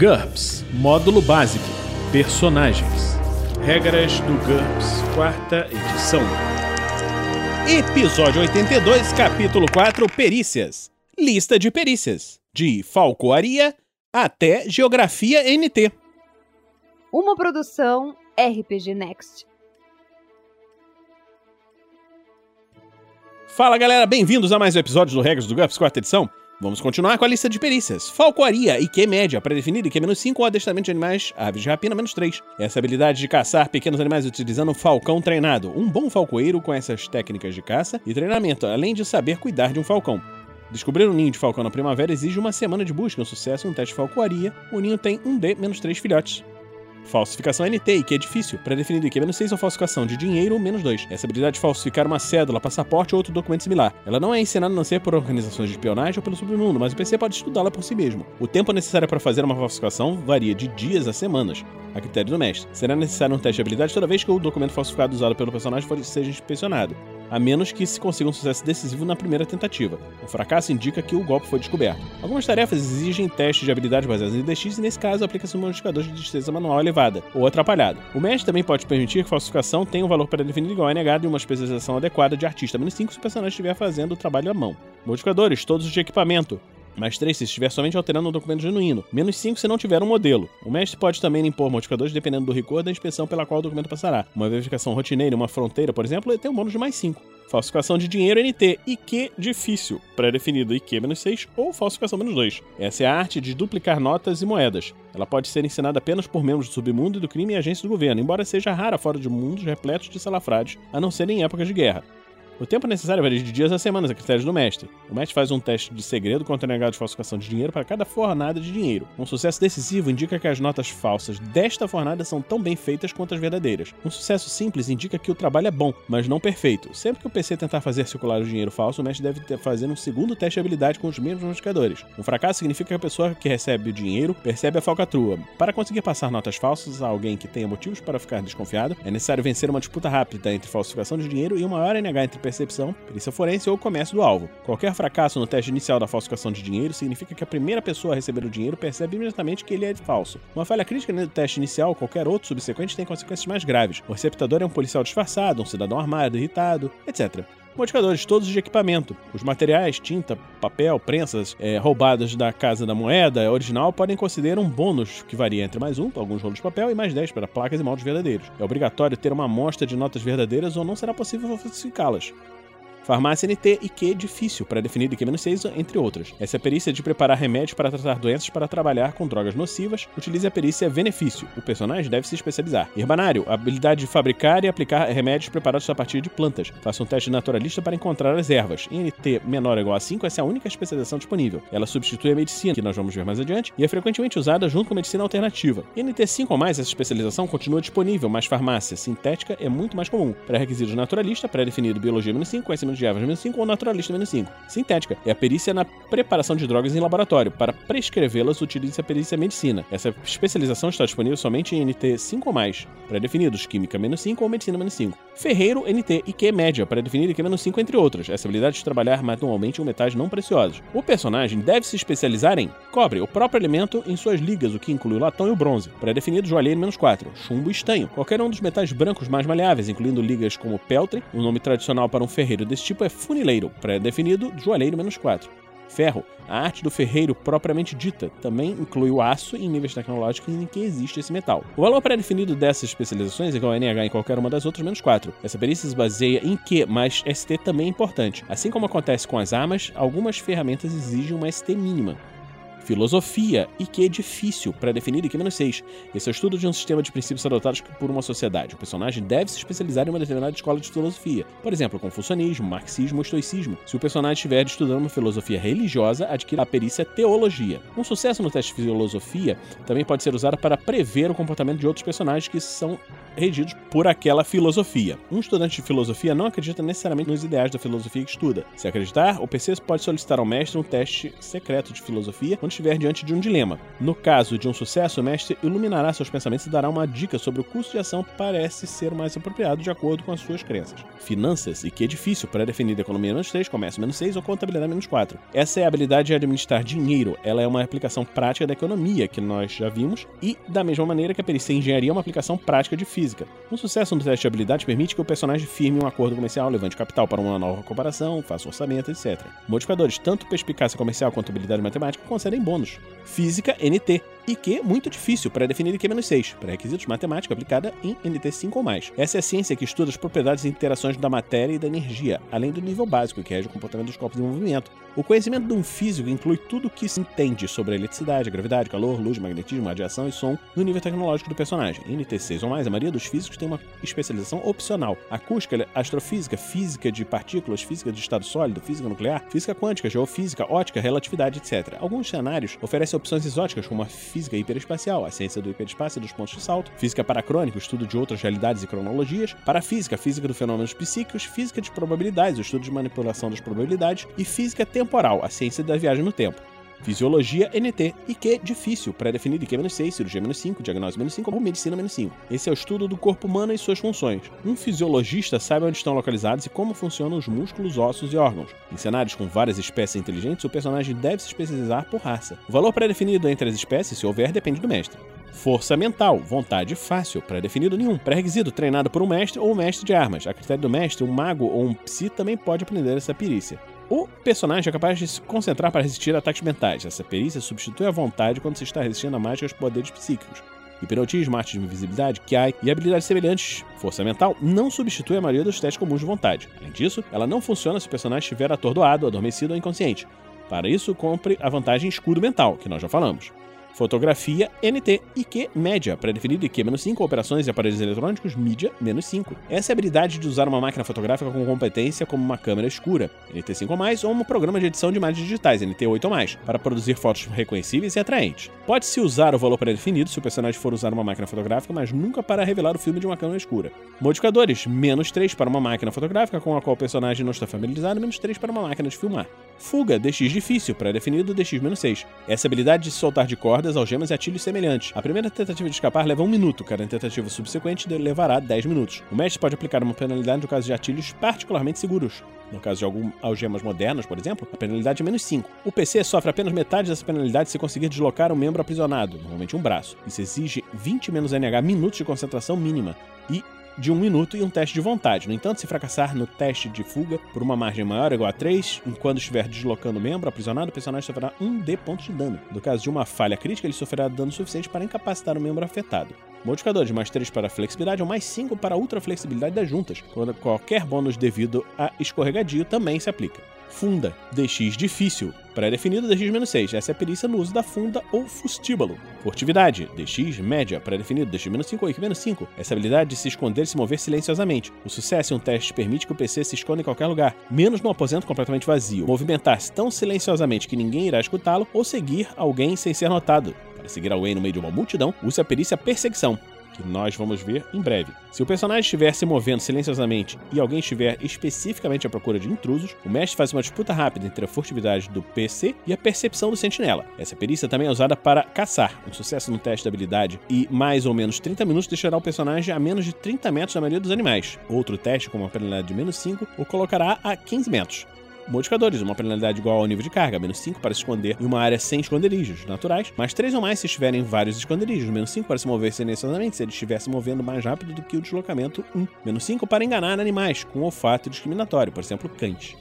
GURPS Módulo Básico Personagens Regras do GURPS, quarta edição. Episódio 82, capítulo 4 Perícias. Lista de perícias. De falcoaria até geografia NT. Uma produção RPG Next. Fala galera, bem-vindos a mais um episódio do Regras do GURPS, quarta edição. Vamos continuar com a lista de perícias. Falcoaria, IQ média, pré-definido IQ-5 ou adestramento de animais, aves de rapina, menos 3. Essa habilidade de caçar pequenos animais utilizando falcão treinado. Um bom falcoeiro com essas técnicas de caça e treinamento, além de saber cuidar de um falcão. Descobrir um ninho de falcão na primavera exige uma semana de busca, um sucesso um teste de falcoaria. O ninho tem um D menos 3 filhotes. Falsificação NT, que é difícil. Pré-definido IQ menos 6 ou falsificação de dinheiro, menos 2. Essa habilidade de falsificar uma cédula, passaporte ou outro documento similar. Ela não é ensinada a não ser por organizações de espionagem ou pelo submundo, mas o PC pode estudá-la por si mesmo. O tempo necessário para fazer uma falsificação varia de dias a semanas, a critério do mestre. Será necessário um teste de habilidade toda vez que o documento falsificado usado pelo personagem for, seja inspecionado a menos que se consiga um sucesso decisivo na primeira tentativa. O fracasso indica que o golpe foi descoberto. Algumas tarefas exigem testes de habilidade baseados em DX e, nesse caso, aplica-se um modificador de destreza manual elevada ou atrapalhado. O mestre também pode permitir que falsificação tenha um valor pré-definido igual a negado e uma especialização adequada de artista menos 5 se o personagem estiver fazendo o trabalho à mão. Modificadores, todos os de equipamento. Mais 3 se estiver somente alterando um documento genuíno. Menos 5 se não tiver um modelo. O mestre pode também impor modificadores dependendo do rigor da inspeção pela qual o documento passará. Uma verificação rotineira em uma fronteira, por exemplo, tem um bônus de mais 5. Falsificação de dinheiro NT, IQ difícil, pré-definido IQ-6 ou falsificação -2. Essa é a arte de duplicar notas e moedas. Ela pode ser ensinada apenas por membros do submundo e do crime e agências do governo, embora seja rara fora de mundos repletos de salafrades, a não ser em épocas de guerra. O tempo necessário varia de dias a semanas, a critérios do mestre. O mestre faz um teste de segredo contra negado de falsificação de dinheiro para cada fornada de dinheiro. Um sucesso decisivo indica que as notas falsas desta fornada são tão bem feitas quanto as verdadeiras. Um sucesso simples indica que o trabalho é bom, mas não perfeito. Sempre que o PC tentar fazer circular o dinheiro falso, o mestre deve fazer um segundo teste de habilidade com os mesmos modificadores. Um fracasso significa que a pessoa que recebe o dinheiro percebe a falcatrua. Para conseguir passar notas falsas a alguém que tenha motivos para ficar desconfiado, é necessário vencer uma disputa rápida entre falsificação de dinheiro e uma maior NH entre percepção, perícia forense ou comércio do alvo. Qualquer fracasso no teste inicial da falsificação de dinheiro significa que a primeira pessoa a receber o dinheiro percebe imediatamente que ele é falso. Uma falha crítica no teste inicial ou qualquer outro subsequente tem consequências mais graves. O receptador é um policial disfarçado, um cidadão armado, irritado, etc modificadores todos de equipamento. Os materiais, tinta, papel, prensas é, roubados da Casa da Moeda original podem considerar um bônus que varia entre mais um para alguns rolos de papel e mais 10 para placas e moldes verdadeiros. É obrigatório ter uma amostra de notas verdadeiras ou não será possível falsificá-las. Farmácia NT e Q difícil, pré-definido IQ-6, entre outras. Essa é perícia de preparar remédios para tratar doenças para trabalhar com drogas nocivas. Utilize a perícia benefício. O personagem deve se especializar. Herbanário, habilidade de fabricar e aplicar remédios preparados a partir de plantas. Faça um teste naturalista para encontrar as ervas. NT menor ou igual a 5, essa é a única especialização disponível. Ela substitui a medicina, que nós vamos ver mais adiante, e é frequentemente usada junto com a medicina alternativa. NT 5 ou mais, essa especialização continua disponível, mas farmácia sintética é muito mais comum. Pré-requisitos naturalista, pré-definido biologia menos 5, conhecimento de ervas menos 5 ou naturalista menos 5. Sintética é a perícia na preparação de drogas em laboratório. Para prescrevê-las, utilize a perícia medicina. Essa especialização está disponível somente em NT 5 ou mais, pré-definidos, química menos 5 ou medicina menos 5. Ferreiro, NT e Q média, pré-definido e Q menos 5, entre outras. Essa habilidade de trabalhar manualmente com metais não preciosos. O personagem deve se especializar em cobre, o próprio elemento em suas ligas, o que inclui o latão e o bronze. Pré-definido, joalheiro menos 4. Chumbo e estanho. Qualquer um dos metais brancos mais maleáveis, incluindo ligas como peltre, o um nome tradicional para um ferreiro desse tipo é funileiro. Pré-definido, joalheiro menos 4. Ferro. A arte do ferreiro propriamente dita também inclui o aço em níveis tecnológicos em que existe esse metal. O valor pré-definido dessas especializações é igual a NH em qualquer uma das outras menos 4. Essa perícia se baseia em Q, mas ST também é importante. Assim como acontece com as armas, algumas ferramentas exigem uma ST mínima. Filosofia, e que é difícil, pré-definido e que menos 6. Esse é o estudo de um sistema de princípios adotados por uma sociedade. O personagem deve se especializar em uma determinada escola de filosofia. Por exemplo, confucionismo, marxismo ou estoicismo. Se o personagem estiver estudando uma filosofia religiosa, adquira a perícia teologia. Um sucesso no teste de filosofia também pode ser usado para prever o comportamento de outros personagens que são regidos por aquela filosofia. Um estudante de filosofia não acredita necessariamente nos ideais da filosofia que estuda. Se acreditar, o PC pode solicitar ao mestre um teste secreto de filosofia quando estiver diante de um dilema. No caso de um sucesso, o mestre iluminará seus pensamentos e dará uma dica sobre o curso de ação parece ser mais apropriado de acordo com as suas crenças. Finanças e que é difícil para definir economia menos 3, comércio menos 6 ou contabilidade menos 4. Essa é a habilidade de administrar dinheiro. Ela é uma aplicação prática da economia que nós já vimos e da mesma maneira que a perícia em engenharia é uma aplicação prática de física. Um sucesso no teste de habilidade permite que o personagem firme um acordo comercial, levante capital para uma nova comparação, faça orçamento, etc. Modificadores, tanto perspicácia comercial quanto habilidade matemática, concedem bônus. Física, NT. IQ, muito difícil, para definir IQ-6, pré-requisitos matemática aplicada em NT 5 ou mais. Essa é a ciência que estuda as propriedades e interações da matéria e da energia, além do nível básico, que rege o comportamento dos corpos em movimento. O conhecimento de um físico inclui tudo o que se entende sobre a eletricidade, gravidade, calor, luz, magnetismo, radiação e som no nível tecnológico do personagem. Em NT6 ou mais, a maioria dos físicos tem uma especialização opcional. Acústica, astrofísica, física de partículas, física de estado sólido, física nuclear, física quântica, geofísica, ótica, relatividade, etc. Alguns cenários oferecem opções exóticas, como a física hiperespacial, a ciência do hiperespaço e dos pontos de salto, física paracrônica, o estudo de outras realidades e cronologias, parafísica, física de fenômenos psíquicos, física de probabilidades, o estudo de manipulação das probabilidades, e física temporal, a ciência da viagem no tempo. Fisiologia NT, IQ difícil, pré-definido IQ-6, cirurgia -5, diagnose -5 ou medicina -5. Esse é o estudo do corpo humano e suas funções. Um fisiologista sabe onde estão localizados e como funcionam os músculos, ossos e órgãos. Em cenários com várias espécies inteligentes, o personagem deve se especializar por raça. O valor pré-definido entre as espécies, se houver, depende do mestre. Força mental, vontade fácil, pré-definido nenhum. Pré-requisito, treinado por um mestre ou um mestre de armas. A critério do mestre, um mago ou um psi também pode aprender essa perícia. O personagem é capaz de se concentrar para resistir a ataques mentais. Essa perícia substitui a vontade quando se está resistindo a mágicas poderes psíquicos. Hipnotismo, arte de invisibilidade, Kiai e habilidades semelhantes, força mental, não substitui a maioria dos testes comuns de vontade. Além disso, ela não funciona se o personagem estiver atordoado, adormecido ou inconsciente. Para isso, compre a vantagem escudo mental, que nós já falamos. Fotografia NT, IQ média, pré-definido IQ-5, operações e aparelhos eletrônicos, mídia, menos 5. Essa é a habilidade de usar uma máquina fotográfica com competência como uma câmera escura, NT5 ou mais, ou um programa de edição de imagens digitais, NT8 ou mais, para produzir fotos reconhecíveis e atraentes. Pode-se usar o valor pré-definido se o personagem for usar uma máquina fotográfica, mas nunca para revelar o filme de uma câmera escura. Modificadores, menos 3 para uma máquina fotográfica com a qual o personagem não está familiarizado, menos 3 para uma máquina de filmar. Fuga, DX difícil, pré-definido, DX-6. Essa habilidade de soltar de cordas, algemas e atilhos semelhantes. A primeira tentativa de escapar leva um minuto, cada tentativa subsequente levará 10 minutos. O mestre pode aplicar uma penalidade no caso de atilhos particularmente seguros. No caso de algumas algemas modernas, por exemplo, a penalidade é menos 5. O PC sofre apenas metade dessa penalidade se conseguir deslocar um membro aprisionado, normalmente um braço. Isso exige 20 menos NH minutos de concentração mínima. E de um minuto e um teste de vontade. No entanto, se fracassar no teste de fuga por uma margem maior ou igual a 3, enquanto estiver deslocando o membro aprisionado, o personagem sofrerá 1d pontos de dano. No caso de uma falha crítica, ele sofrerá dano suficiente para incapacitar o membro afetado. Modificadores mais 3 para flexibilidade ou mais 5 para ultra flexibilidade das juntas, quando qualquer bônus devido a escorregadio também se aplica. Funda, DX difícil, pré-definido DX-6, essa é a perícia no uso da funda ou fustíbulo. Furtividade, DX média, pré-definido DX-5 ou IQ-5, essa habilidade de se esconder e se mover silenciosamente. O sucesso em um teste permite que o PC se esconda em qualquer lugar, menos no aposento completamente vazio, movimentar-se tão silenciosamente que ninguém irá escutá-lo ou seguir alguém sem ser notado. Para seguir alguém no meio de uma multidão, use a perícia perseguição, que nós vamos ver em breve. Se o personagem estiver se movendo silenciosamente e alguém estiver especificamente à procura de intrusos, o mestre faz uma disputa rápida entre a furtividade do PC e a percepção do sentinela. Essa perícia também é usada para caçar. Um sucesso no teste de habilidade e mais ou menos 30 minutos deixará o personagem a menos de 30 metros da maioria dos animais. Outro teste, com uma penalidade de menos 5, o colocará a 15 metros modificadores, uma penalidade igual ao nível de carga, menos 5 para se esconder em uma área sem esconderijos naturais, mais 3 ou mais se estiverem vários esconderijos, menos 5 para se mover silenciosamente se ele estiver se movendo mais rápido do que o deslocamento 1, menos 5 para enganar animais com olfato discriminatório, por exemplo, cães.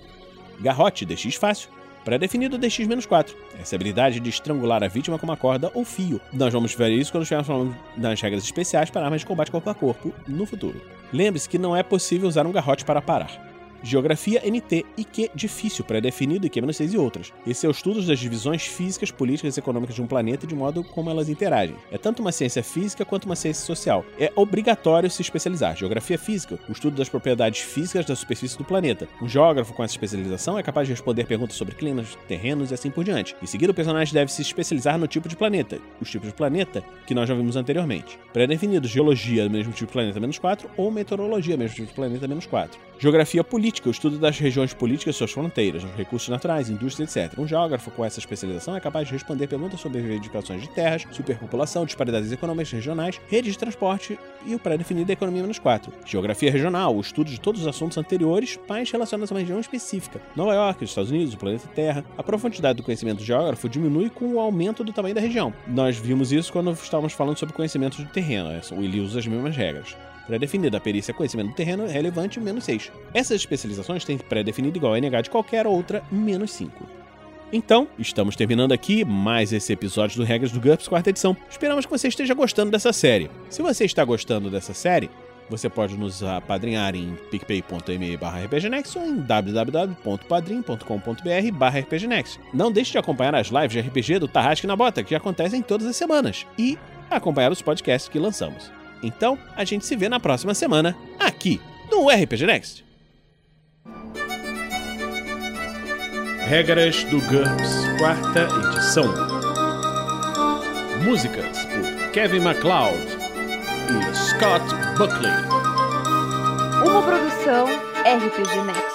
Garrote, DX fácil, pré-definido DX-4. Essa habilidade de estrangular a vítima com uma corda ou fio. Nós vamos ver isso quando estivermos falando das regras especiais para armas de combate corpo a corpo no futuro. Lembre-se que não é possível usar um garrote para parar. Geografia NT, IQ difícil, pré-definido, IQ-6 e outras. Esse é o estudo das divisões físicas, políticas e econômicas de um planeta e de modo como elas interagem. É tanto uma ciência física quanto uma ciência social. É obrigatório se especializar. Geografia física, o estudo das propriedades físicas da superfície do planeta. Um geógrafo com essa especialização é capaz de responder perguntas sobre climas, terrenos e assim por diante. Em seguida, o personagem deve se especializar no tipo de planeta, os tipos de planeta que nós já vimos anteriormente. Pré-definido, geologia, mesmo tipo de planeta menos 4, ou meteorologia, mesmo tipo de planeta menos 4. Geografia política, o estudo das regiões políticas e suas fronteiras, os recursos naturais, indústria, etc. Um geógrafo com essa especialização é capaz de responder perguntas sobre reivindicações de terras, superpopulação, disparidades econômicas regionais, redes de transporte e o pré-definido é economia menos 4. Geografia regional, o estudo de todos os assuntos anteriores, mas relacionados a uma região específica. Nova York, os Estados Unidos, o planeta Terra. A profundidade do conhecimento do geógrafo diminui com o aumento do tamanho da região. Nós vimos isso quando estávamos falando sobre conhecimento de terreno, o Willi usa as mesmas regras. Pré-definida a perícia conhecimento do terreno é relevante, menos 6. Essas especializações têm pré-definido igual a NH de qualquer outra, menos 5. Então, estamos terminando aqui mais esse episódio do Regras do GURPS, quarta edição. Esperamos que você esteja gostando dessa série. Se você está gostando dessa série, você pode nos apadrinhar em picpay.me rpgnext ou em www.padrim.com.br rpgnext. Não deixe de acompanhar as lives de RPG do Tarrasque na Bota, que acontecem todas as semanas, e acompanhar os podcasts que lançamos. Então, a gente se vê na próxima semana, aqui no RPG Next. Regras do GURPS, quarta edição. Músicas por Kevin MacLeod e Scott Buckley. Uma produção RPG Next.